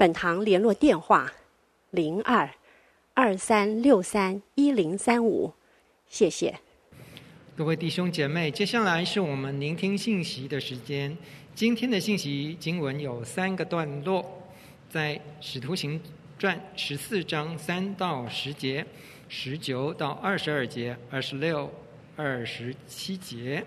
本堂联络电话：零二二三六三一零三五，谢谢。各位弟兄姐妹，接下来是我们聆听信息的时间。今天的信息经文有三个段落，在《使徒行传》十四章三到十节、十九到二十二节、二十六、二十七节。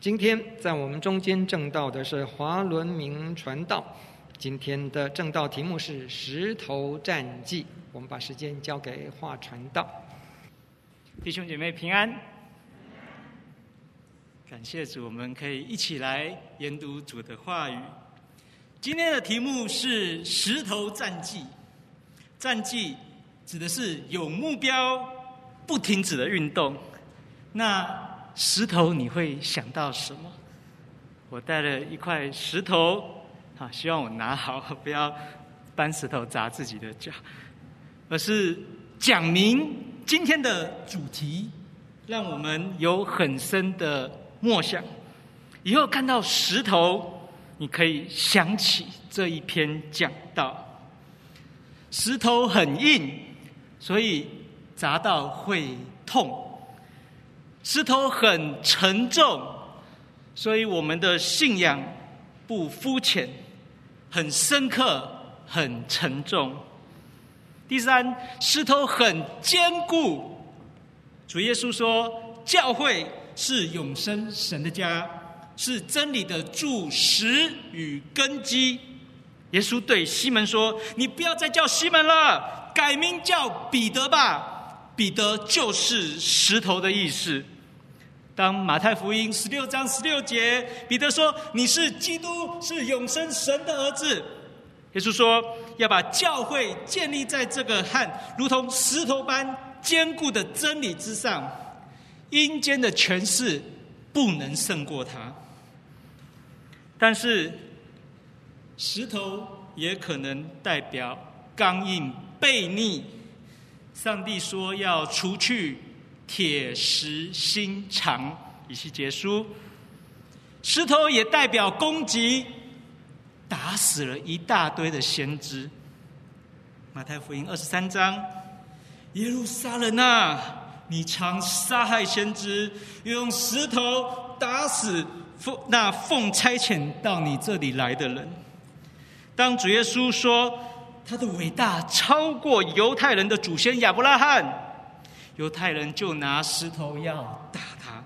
今天在我们中间证道的是华伦明传道。今天的正道题目是“石头战记”，我们把时间交给华传道。弟兄姐妹平安，感谢主，我们可以一起来研读主的话语。今天的题目是“石头战记”，战记指的是有目标、不停止的运动。那石头你会想到什么？我带了一块石头。啊，希望我拿好，不要搬石头砸自己的脚，而是讲明今天的主题，让我们有很深的默想。以后看到石头，你可以想起这一篇讲道。石头很硬，所以砸到会痛；石头很沉重，所以我们的信仰不肤浅。很深刻，很沉重。第三，石头很坚固。主耶稣说，教会是永生神的家，是真理的柱石与根基。耶稣对西门说：“你不要再叫西门了，改名叫彼得吧。彼得就是石头的意思。”当马太福音十六章十六节，彼得说：“你是基督，是永生神的儿子。”耶稣说：“要把教会建立在这个和如同石头般坚固的真理之上，阴间的权势不能胜过它。但是，石头也可能代表刚硬悖逆。上帝说要除去。”铁石心肠，以西结书。石头也代表攻击，打死了一大堆的先知。马太福音二十三章，耶路撒冷啊，你常杀害先知，用石头打死奉那奉差遣到你这里来的人。当主耶稣说他的伟大超过犹太人的祖先亚伯拉罕。犹太人就拿石头要打他。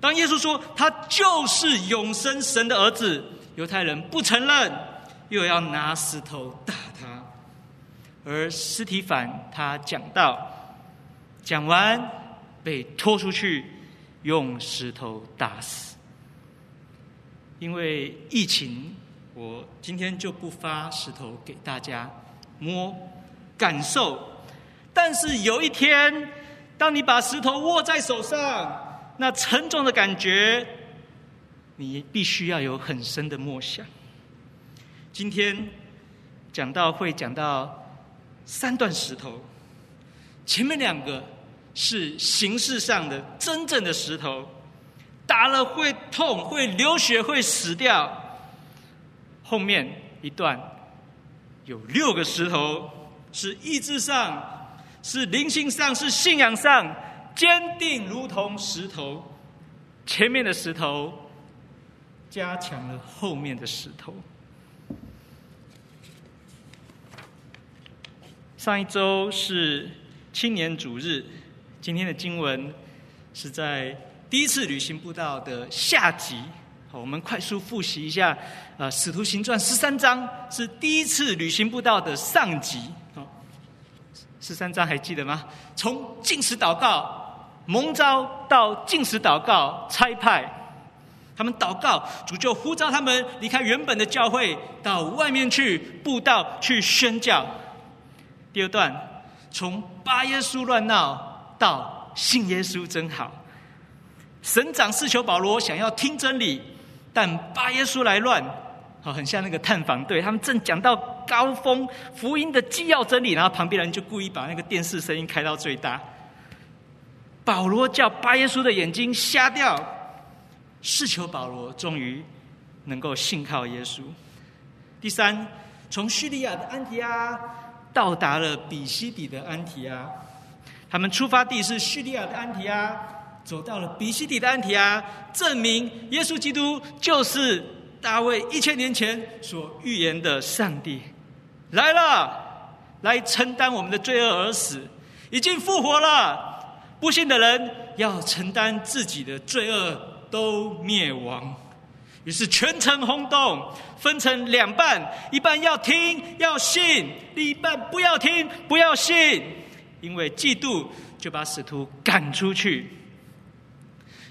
当耶稣说他就是永生神的儿子，犹太人不承认，又要拿石头打他。而司提反他讲到，讲完被拖出去，用石头打死。因为疫情，我今天就不发石头给大家摸感受。但是有一天，当你把石头握在手上，那沉重的感觉，你必须要有很深的默想。今天讲到会讲到三段石头，前面两个是形式上的真正的石头，打了会痛、会流血、会死掉。后面一段有六个石头，是意志上。是灵性上，是信仰上坚定，如同石头。前面的石头加强了后面的石头。上一周是青年主日，今天的经文是在第一次旅行布道的下集。好，我们快速复习一下。呃，《使徒行传》十三章是第一次旅行布道的上集。十三章还记得吗？从禁食祷告蒙召到禁食祷告差派，他们祷告，主就呼召他们离开原本的教会，到外面去布道、去宣教。第二段，从巴耶稣乱闹到信耶稣真好。省长是求保罗想要听真理，但巴耶稣来乱，好，很像那个探访队，他们正讲到高峰，福音的纪要真理，然后旁边人就故意把那个电视声音开到最大。保罗叫巴耶稣的眼睛瞎掉，试求保罗终于能够信靠耶稣。第三，从叙利亚的安提阿到达了比西底的安提阿，他们出发地是叙利亚的安提阿。走到了比西底的安提阿，证明耶稣基督就是大卫一千年前所预言的上帝来了，来承担我们的罪恶而死，已经复活了。不信的人要承担自己的罪恶，都灭亡。于是全城轰动，分成两半，一半要听要信，另一半不要听不要信，因为嫉妒就把使徒赶出去。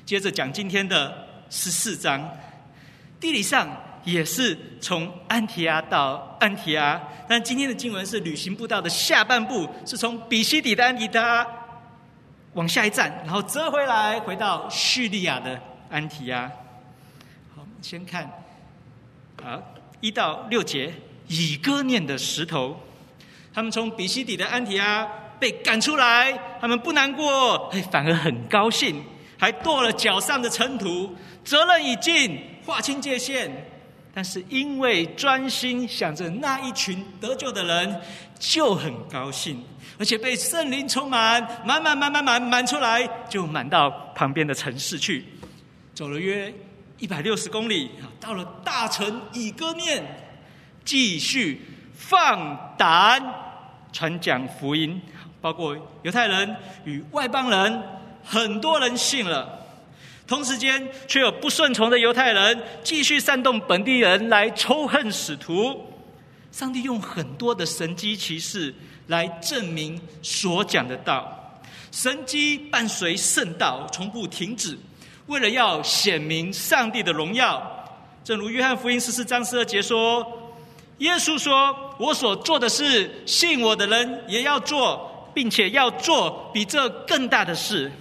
接着讲今天的十四章，地理上也是从安提阿到安提阿，但今天的经文是旅行步道的下半部，是从比西底的安提阿往下一站，然后折回来回到叙利亚的安提阿。好，我们先看啊一到六节，以哥念的石头，他们从比西底的安提阿被赶出来，他们不难过，反而很高兴。还跺了脚上的尘土，责任已尽，划清界限。但是因为专心想着那一群得救的人，就很高兴，而且被圣灵充满，满满满满满满出来，就满到旁边的城市去。走了约一百六十公里，到了大城以哥念，继续放胆传讲福音，包括犹太人与外邦人。很多人信了，同时间却有不顺从的犹太人继续煽动本地人来仇恨使徒。上帝用很多的神迹奇事来证明所讲的道，神迹伴随圣道从不停止，为了要显明上帝的荣耀。正如约翰福音十四章十二节说：“耶稣说，我所做的事，信我的人也要做，并且要做比这更大的事。”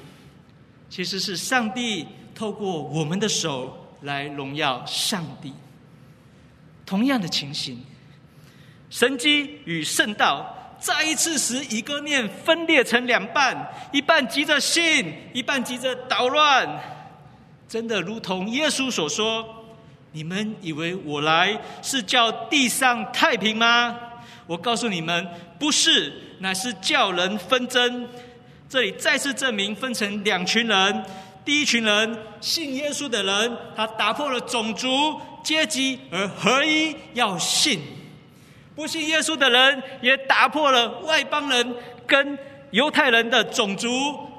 其实是上帝透过我们的手来荣耀上帝。同样的情形，神机与圣道再一次使一个念分裂成两半，一半急着信，一半急着捣乱。真的如同耶稣所说：“你们以为我来是叫地上太平吗？我告诉你们，不是，乃是叫人纷争。”这里再次证明分成两群人，第一群人信耶稣的人，他打破了种族阶级而合一要信；不信耶稣的人也打破了外邦人跟犹太人的种族、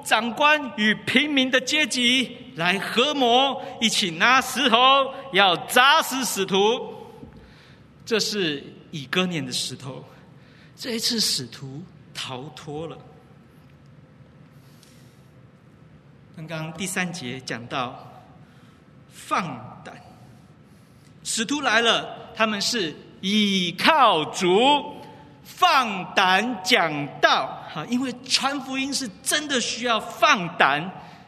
长官与平民的阶级来合谋，一起拿石头要砸死使徒。这是以哥念的石头，这一次使徒逃脱了。刚刚第三节讲到放胆，使徒来了，他们是倚靠主，放胆讲道。哈，因为传福音是真的需要放胆。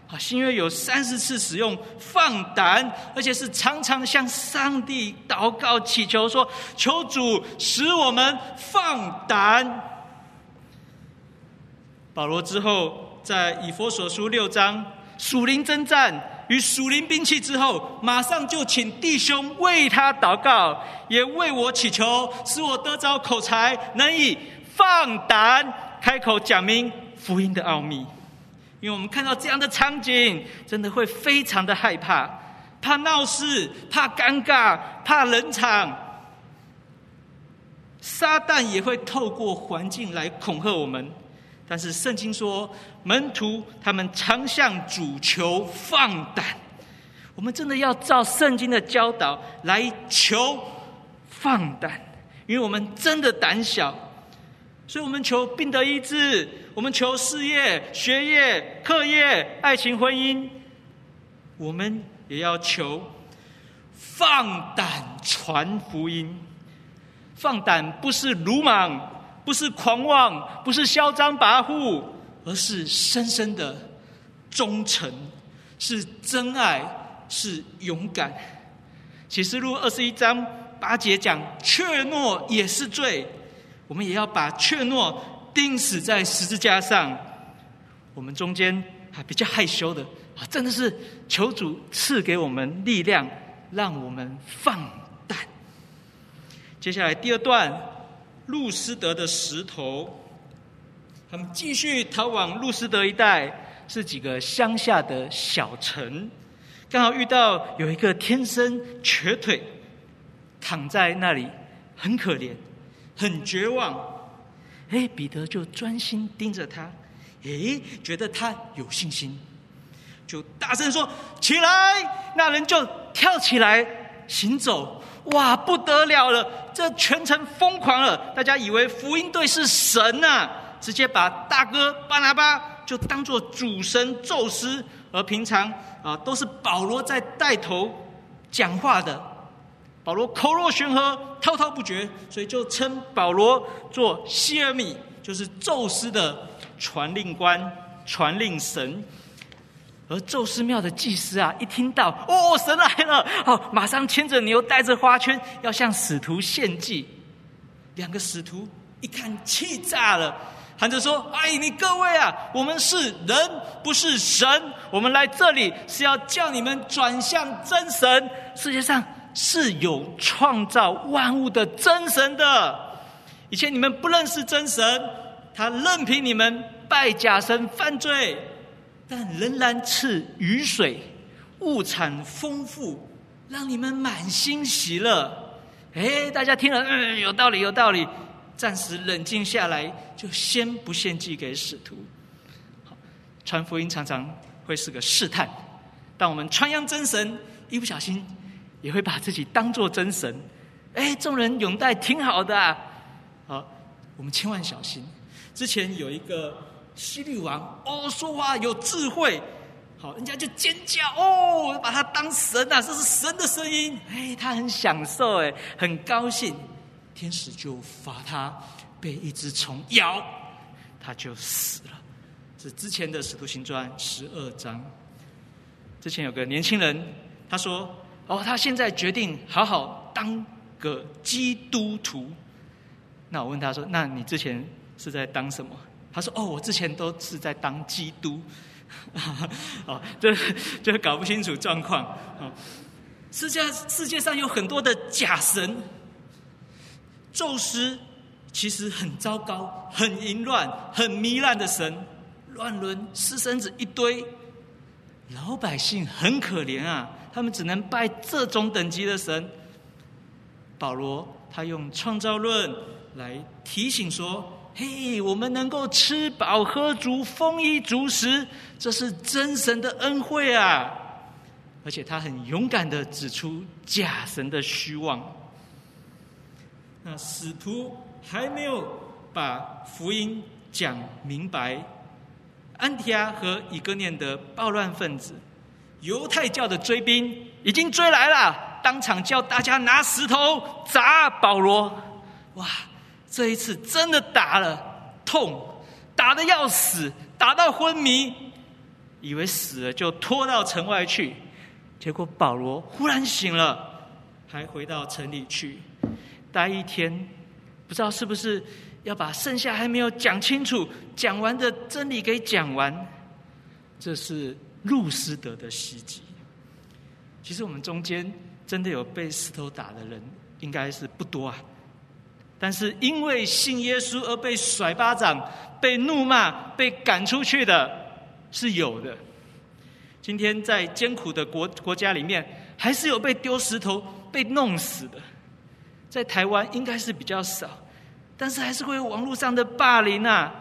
啊，新约有三十次使用放胆，而且是常常向上帝祷告祈求，说：“求主使我们放胆。”保罗之后在以弗所书六章。属灵征战与属灵兵器之后，马上就请弟兄为他祷告，也为我祈求，使我得着口才，能以放胆开口讲明福音的奥秘。因为我们看到这样的场景，真的会非常的害怕，怕闹事，怕尴尬，怕冷场。撒旦也会透过环境来恐吓我们。但是圣经说，门徒他们常向主求放胆。我们真的要照圣经的教导来求放胆，因为我们真的胆小，所以我们求病得医治，我们求事业、学业、课业、爱情、婚姻，我们也要求放胆传福音。放胆不是鲁莽，不是狂妄，不是嚣张跋扈，而是深深的忠诚，是真爱，是勇敢。启示录二十一章八节讲，怯懦也是罪，我们也要把怯懦钉死在十字架上。我们中间还比较害羞的啊，真的是求主赐给我们力量，让我们放胆。接下来第二段，路斯德的石头，他们继续逃往路斯德一带，是几个乡下的小城。刚好遇到有一个天生瘸腿，躺在那里，很可怜，很绝望。哎，彼得就专心盯着他，哎，觉得他有信心，就大声说：“起来！”那人就跳起来行走。哇，不得了了！这全城疯狂了，大家以为福音队是神呐、啊，直接把大哥巴拿巴就当做主神宙斯。而平常啊，都是保罗在带头讲话的。保罗口若悬河，滔滔不绝，所以就称保罗做希尔米，就是宙斯的传令官、传令神。而宙斯庙的祭司啊，一听到哦，神来了，哦，马上牵着牛，带着花圈，要向使徒献祭。两个使徒一看，气炸了。喊着说：“哎，你各位啊，我们是人，不是神。我们来这里是要叫你们转向真神。世界上是有创造万物的真神的。以前你们不认识真神，他任凭你们拜假神犯罪，但仍然赐雨水，物产丰富，让你们满心喜乐。哎，大家听了，嗯，有道理，有道理。”暂时冷静下来，就先不献祭给使徒。好，传福音常常会是个试探，但我们传扬真神，一不小心也会把自己当作真神。哎，众人拥戴挺好的啊，好，我们千万小心。之前有一个希律王，哦，说话有智慧，好，人家就尖叫，哦，把他当神啊，这是神的声音。哎，他很享受，哎，很高兴。天使就罚他被一只虫咬，他就死了。是之前的《使徒行传》十二章。之前有个年轻人，他说：“哦，他现在决定好好当个基督徒。”那我问他说：“那你之前是在当什么？”他说：“哦，我之前都是在当基督。”哦，这这搞不清楚状况。哦，世界世界上有很多的假神。宙斯其实很糟糕、很淫乱、很糜烂的神，乱伦私生子一堆，老百姓很可怜啊，他们只能拜这种等级的神。保罗他用创造论来提醒说：“嘿，我们能够吃饱喝足、丰衣足食，这是真神的恩惠啊！”而且他很勇敢地指出假神的虚妄。那使徒还没有把福音讲明白，安提阿和以哥念的暴乱分子、犹太教的追兵已经追来了，当场叫大家拿石头砸保罗。哇，这一次真的打了，痛，打得要死，打到昏迷，以为死了就拖到城外去，结果保罗忽然醒了，还回到城里去。待一天，不知道是不是要把剩下还没有讲清楚、讲完的真理给讲完。这是路斯德的袭击。其实我们中间真的有被石头打的人，应该是不多啊。但是因为信耶稣而被甩巴掌、被怒骂、被赶出去的，是有的。今天在艰苦的国国家里面，还是有被丢石头、被弄死的。在台湾应该是比较少，但是还是会有网络上的霸凌啊。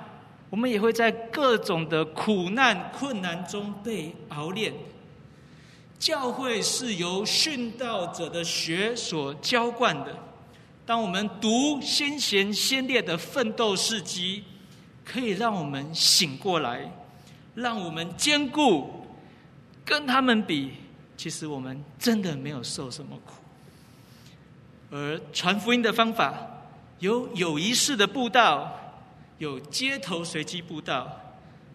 我们也会在各种的苦难困难中被熬炼。教会是由殉道者的血所浇灌的。当我们读先贤先烈的奋斗事迹，可以让我们醒过来，让我们坚固。跟他们比，其实我们真的没有受什么苦。而传福音的方法，有有仪式的布道，有街头随机布道，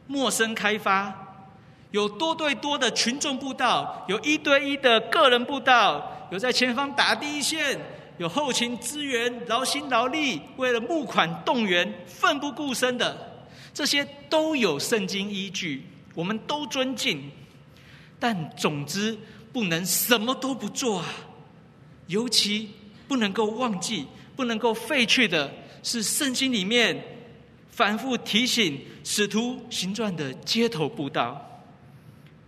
陌生开发，有多对多的群众布道，有一对一的个人布道，有在前方打第一线，有后勤支援，劳心劳力，为了募款动员，奋不顾身的，这些都有圣经依据，我们都尊敬。但总之，不能什么都不做啊！尤其不能够忘记、不能够废去的是圣经里面反复提醒使徒行传的街头布道。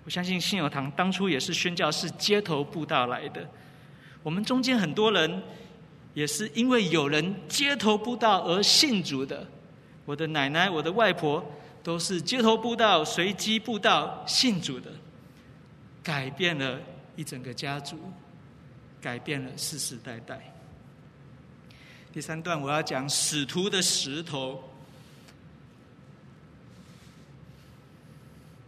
我相信信友堂当初也是宣教士街头布道来的。我们中间很多人也是因为有人街头布道而信主的。我的奶奶、我的外婆都是街头布道、随机布道信主的。改变了一整个家族，改变了世世代代。第三段我要讲使徒的石头，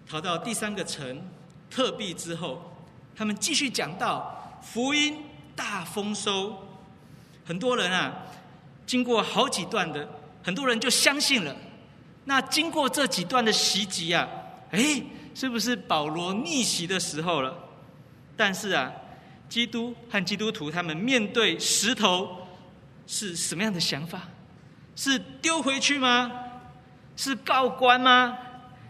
逃到第三个城特庇之后，他们继续讲到福音大丰收，很多人啊，经过好几段的，很多人就相信了。那经过这几段的袭击啊，哎。是不是保罗逆袭的时候了？但是啊，基督和基督徒他们面对石头是什么样的想法？是丢回去吗？是告官吗？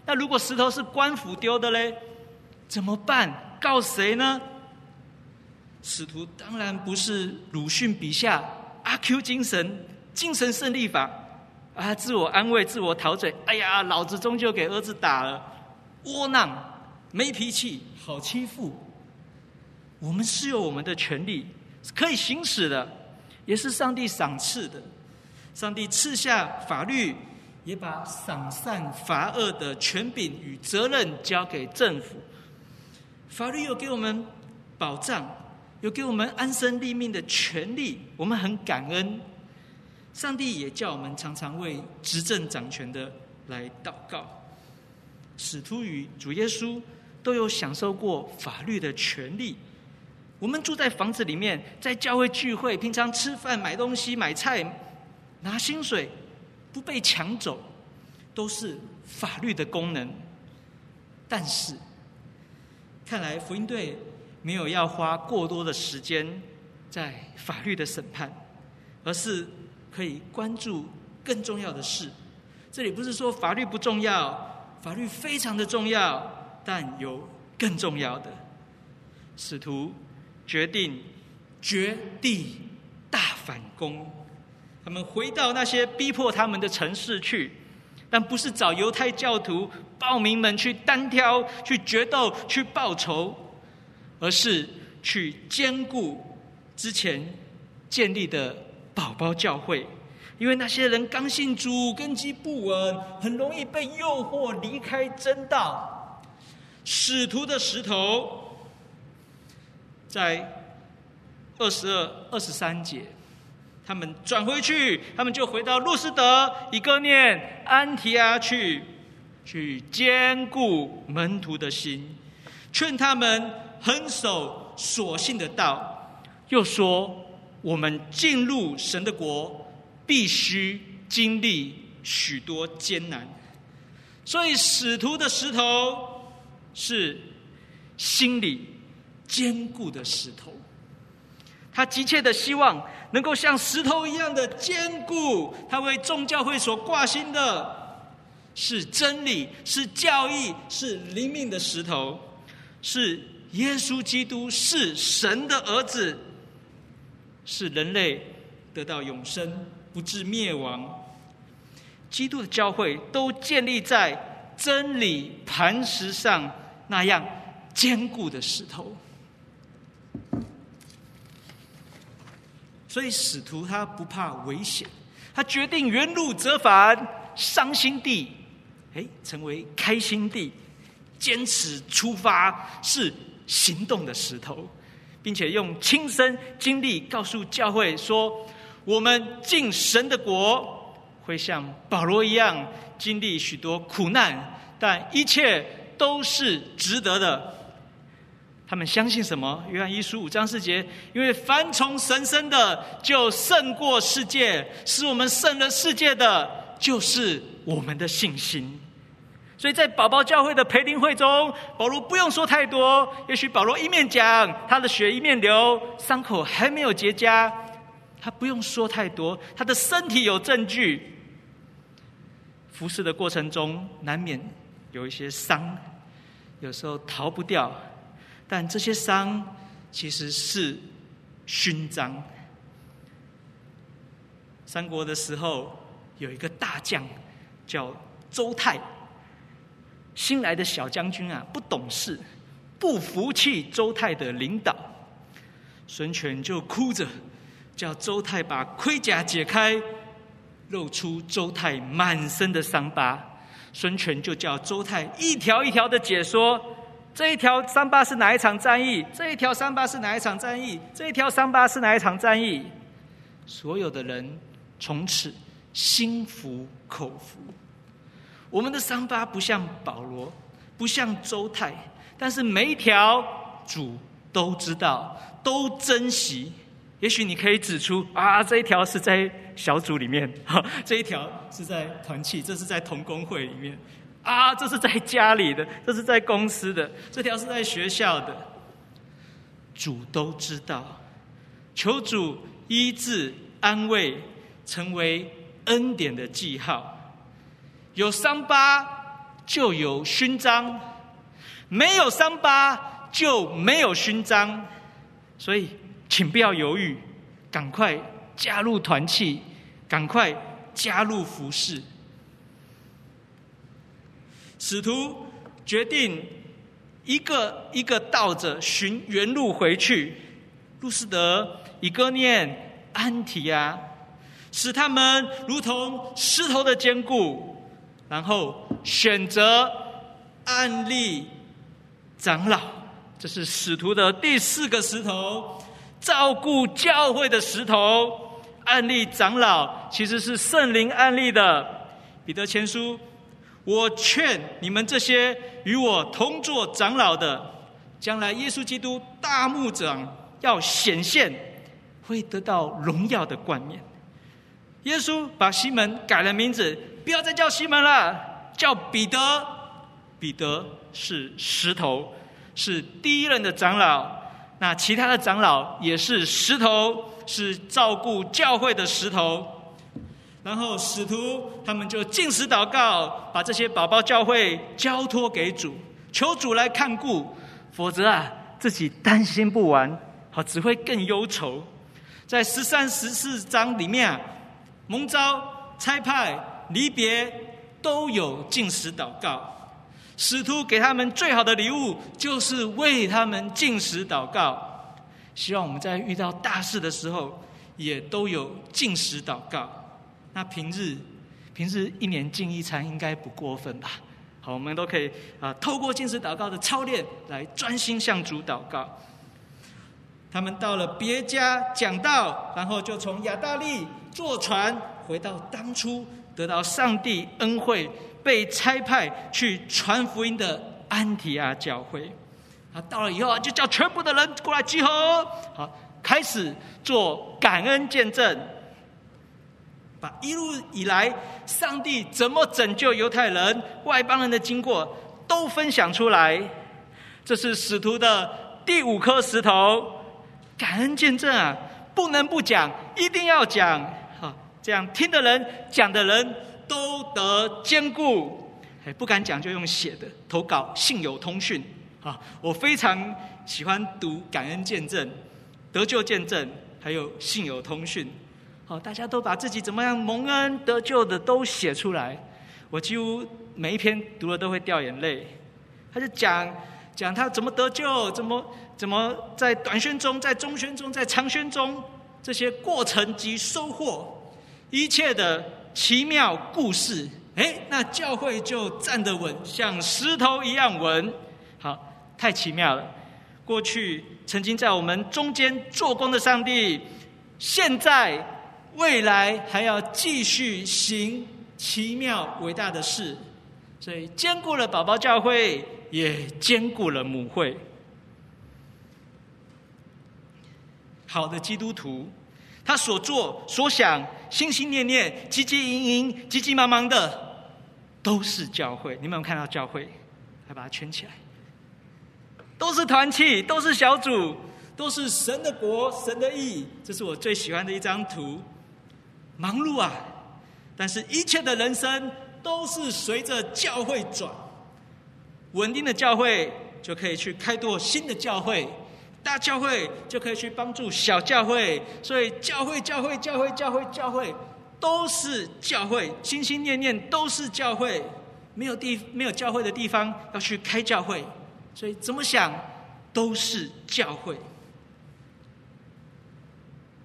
那如果石头是官府丢的嘞，怎么办？告谁呢？使徒当然不是鲁迅笔下阿 Q 精神、精神胜利法啊，自我安慰、自我陶醉。哎呀，老子终究给儿子打了。窝囊、没脾气、好欺负。我们是有我们的权利，可以行使的，也是上帝赏赐的。上帝赐下法律，也把赏善罚恶的权柄与责任交给政府。法律有给我们保障，有给我们安身立命的权利，我们很感恩。上帝也叫我们常常为执政掌权的来祷告。使徒与主耶稣都有享受过法律的权利。我们住在房子里面，在教会聚会，平常吃饭、买东西、买菜、拿薪水，不被抢走，都是法律的功能。但是，看来福音队没有要花过多的时间在法律的审判，而是可以关注更重要的事。这里不是说法律不重要。法律非常的重要，但有更重要的。使徒决定绝地大反攻，他们回到那些逼迫他们的城市去，但不是找犹太教徒暴民们去单挑、去决斗、去报仇，而是去坚固之前建立的宝宝教会。因为那些人刚信主，根基不稳，很容易被诱惑离开真道。使徒的石头，在二十二、二十三节，他们转回去，他们就回到路斯德、以哥念、安提阿去，去坚固门徒的心，劝他们横守所信的道，又说：我们进入神的国。必须经历许多艰难，所以使徒的石头是心里坚固的石头。他急切的希望能够像石头一样的坚固。他为众教会所挂心的是真理，是教义，是灵命的石头，是耶稣基督，是神的儿子，是人类得到永生。不致灭亡，基督的教会都建立在真理磐石上，那样坚固的石头。所以使徒他不怕危险，他决定原路折返，伤心地，哎，成为开心地，坚持出发是行动的石头，并且用亲身经历告诉教会说。我们进神的国，会像保罗一样经历许多苦难，但一切都是值得的。他们相信什么？约翰一书五章四节，因为凡从神生的，就胜过世界；使我们胜了世界的，就是我们的信心。所以在宝宝教会的培灵会中，保罗不用说太多。也许保罗一面讲他的血一面流，伤口还没有结痂，他不用说太多，他的身体有证据。服侍的过程中，难免有一些伤，有时候逃不掉。但这些伤其实是勋章。三国的时候，有一个大将叫周泰，新来的小将军啊，不懂事，不服气周泰的领导，孙权就哭着叫周泰把盔甲解开。露出周泰满身的伤疤，孙权就叫周泰一条一条的解说，这一条伤疤是哪一场战役？这一条伤疤是哪一场战役？这一条伤疤是哪一场战役？所有的人从此心服口服。我们的伤疤不像保罗，不像周泰，但是每一条主都知道，都珍惜。也许你可以指出啊，这一条是在小组里面，哈，这一条是在团契，这是在同工会里面，啊，这是在家里的，这是在公司的，这条是在学校的，主都知道，求主医治安慰，成为恩典的记号。有伤疤就有勋章，没有伤疤就没有勋章，所以。请不要犹豫，赶快加入团契，赶快加入服侍。使徒决定一个一个倒着寻原路回去，路斯德、以哥念、安提亚，使他们如同石头的坚固，然后选择案例长老，这是使徒的第四个石头。照顾教会的石头，案例长老其实是圣灵案例的。彼得前书，我劝你们这些与我同作长老的，将来耶稣基督大牧长要显现，会得到荣耀的冠冕。耶稣把西门改了名字，不要再叫西门了，叫彼得。彼得是石头，是第一任的长老。那其他的长老也是石头，是照顾教会的石头。然后使徒他们就禁食祷告，把这些宝宝教会交托给主，求主来看顾，否则啊，自己担心不完，好只会更忧愁。在十三、十四章里面啊，蒙召、差派、离别都有禁食祷告。使徒给他们最好的礼物，就是为他们禁食祷告。希望我们在遇到大事的时候，也都有禁食祷告。那平日，平日一年禁一餐，应该不过分吧？好，我们都可以啊，透过禁食祷告的操练，来专心向主祷告。他们到了别家讲道，然后就从亚大利坐船回到当初得到上帝恩惠。被差派去传福音的安提阿教会，啊，到了以后啊，就叫全部的人过来集合，好，开始做感恩见证，把一路以来上帝怎么拯救犹太人、外邦人的经过都分享出来。这是使徒的第五颗石头，感恩见证啊，不能不讲，一定要讲，好，这样听的人、讲的人。都得兼顾，哎，不敢讲就用写的投稿，信友通讯啊！我非常喜欢读感恩见证、得救见证，还有信友通讯。好，大家都把自己怎么样蒙恩得救的都写出来，我几乎每一篇读了都会掉眼泪。他就讲讲他怎么得救，怎么怎么在短宣中、在中宣中、在长宣中这些过程及收获，一切的。奇妙故事，哎，那教会就站得稳，像石头一样稳。好，太奇妙了。过去曾经在我们中间做工的上帝，现在、未来还要继续行奇妙伟大的事，所以兼顾了宝宝教会，也兼顾了母会。好的基督徒，他所做所想、心心念念、急急营营、急急忙忙的，都是教会。你们有没有看到教会？来把它圈起来，都是团契，都是小组，都是神的国、神的义。这是我最喜欢的一张图。忙碌啊，但是一切的人生都是随着教会转。稳定的教会就可以去开拓新的教会，大教会就可以去帮助小教会。所以教会、教会、教会、教会、教会，都是教会，心心念念都是教会。没有地没有教会的地方，要去开教会。所以怎么想都是教会。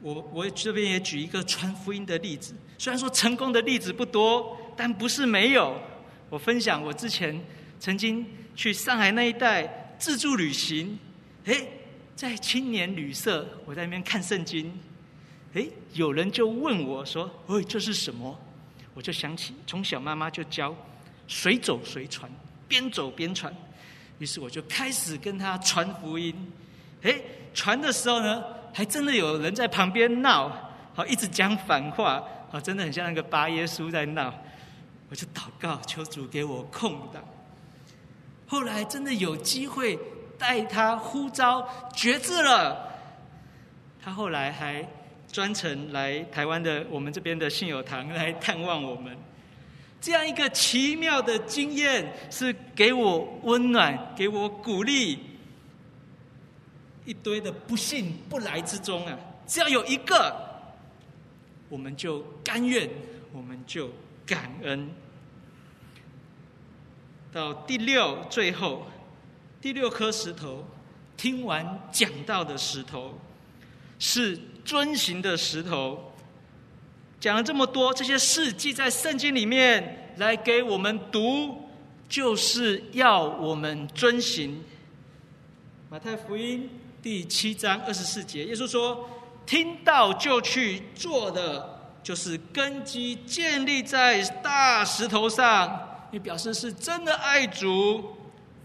我我这边也举一个传福音的例子，虽然说成功的例子不多，但不是没有。我分享我之前曾经去上海那一带自助旅行，诶，在青年旅社，我在那边看圣经，诶，有人就问我说：“喂，这是什么？”我就想起从小妈妈就教随走随传，边走边传，于是我就开始跟他传福音。诶，传的时候呢，还真的有人在旁边闹，好，一直讲反话，好，真的很像那个巴耶稣在闹。我就祷告，求主给我空档。后来真的有机会带他呼召决志了，他后来还专程来台湾的我们这边的信友堂来探望我们。这样一个奇妙的经验，是给我温暖，给我鼓励。一堆的不信不来之中啊，只要有一个，我们就甘愿，我们就感恩。到第六最后，第六颗石头，听完讲到的石头，是遵行的石头。讲了这么多，这些事记在圣经里面来给我们读，就是要我们遵行。马太福音。第七章二十四节，耶稣说：“听到就去做的，就是根基建立在大石头上。”你表示是真的爱主。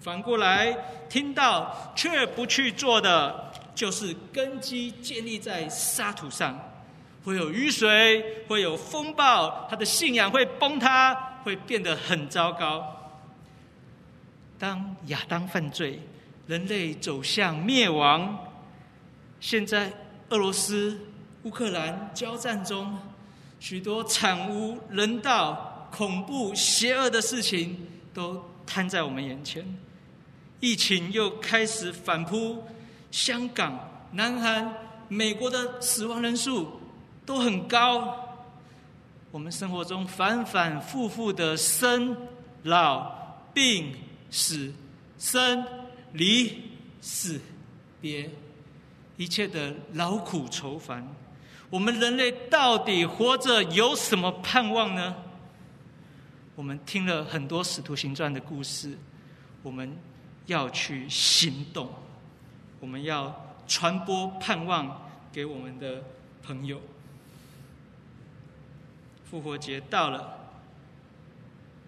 反过来，听到却不去做的，就是根基建立在沙土上，会有雨水，会有风暴，他的信仰会崩塌，会变得很糟糕。当亚当犯罪。人类走向灭亡。现在，俄罗斯、乌克兰交战中，许多惨无人道、恐怖、邪恶的事情都摊在我们眼前。疫情又开始反扑，香港、南韩、美国的死亡人数都很高。我们生活中反反复复的生、老、病、死、生。离死别，一切的劳苦愁烦，我们人类到底活着有什么盼望呢？我们听了很多《使徒行传》的故事，我们要去行动，我们要传播盼望给我们的朋友。复活节到了，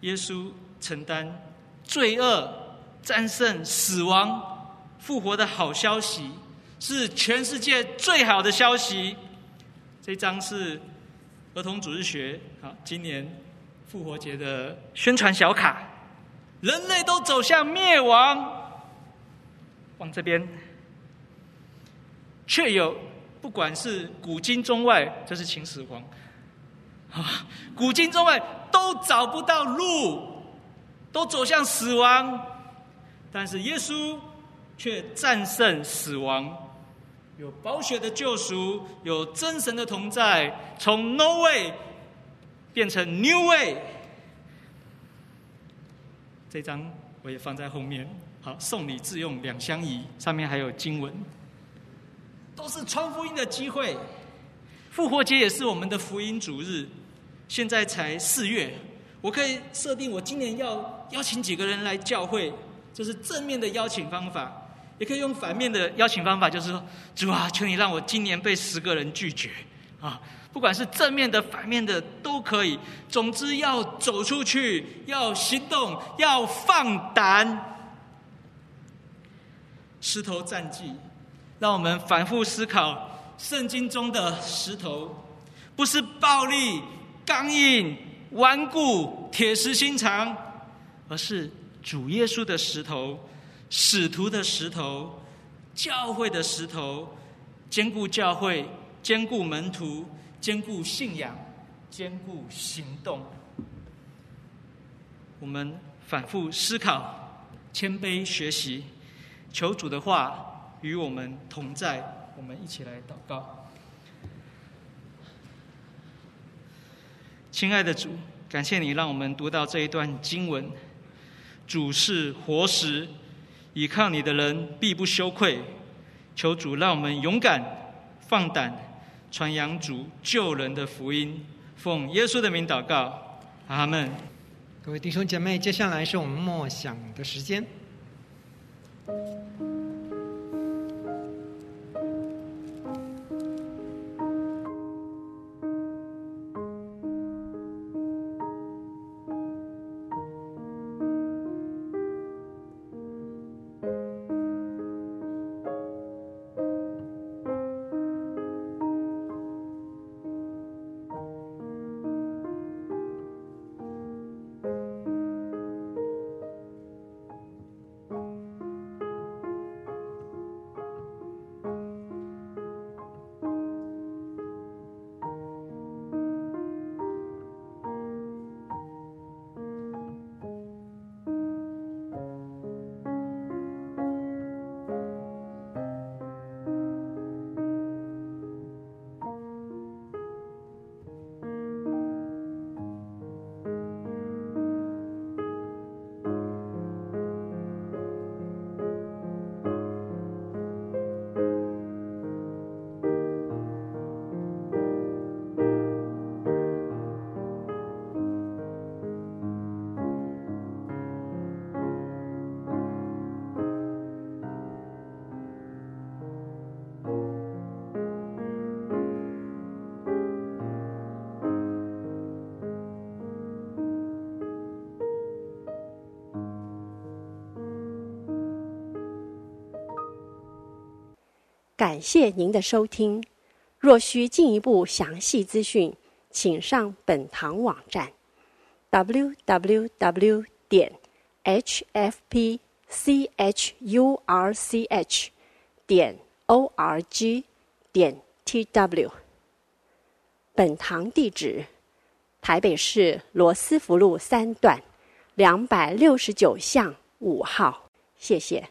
耶稣承担罪恶。战胜死亡、复活的好消息，是全世界最好的消息。这张是儿童主日学好，今年复活节的宣传小卡。人类都走向灭亡，往这边，却有不管是古今中外，这是秦始皇啊，古今中外都找不到路，都走向死亡。但是耶稣却战胜死亡，有宝血的救赎，有真神的同在，从 No way 变成 New way。这张我也放在后面，好，送礼自用两相宜，上面还有经文，都是传福音的机会。复活节也是我们的福音主日，现在才四月，我可以设定我今年要邀请几个人来教会。这是正面的邀请方法，也可以用反面的邀请方法，就是说，主啊，求你让我今年被十个人拒绝啊！不管是正面的、反面的都可以。总之要走出去，要行动，要放胆。石头战记，让我们反复思考圣经中的石头，不是暴力、刚硬、顽固、铁石心肠，而是主耶稣的石头、使徒的石头、教会的石头，坚固教会，坚固门徒，兼顾信仰，兼顾行动。我们反复思考，谦卑学习，求主的话与我们同在。我们一起来祷告。亲爱的主，感谢你让我们读到这一段经文。主是活石，倚靠你的人必不羞愧。求主让我们勇敢、放胆传扬主救人的福音。奉耶稣的名祷告，阿门。各位弟兄姐妹，接下来是我们默想的时间。感谢您的收听。若需进一步详细资讯，请上本堂网站：www 点 hfpchurch 点 org 点 tw。本堂地址：台北市罗斯福路三段两百六十九巷五号。谢谢。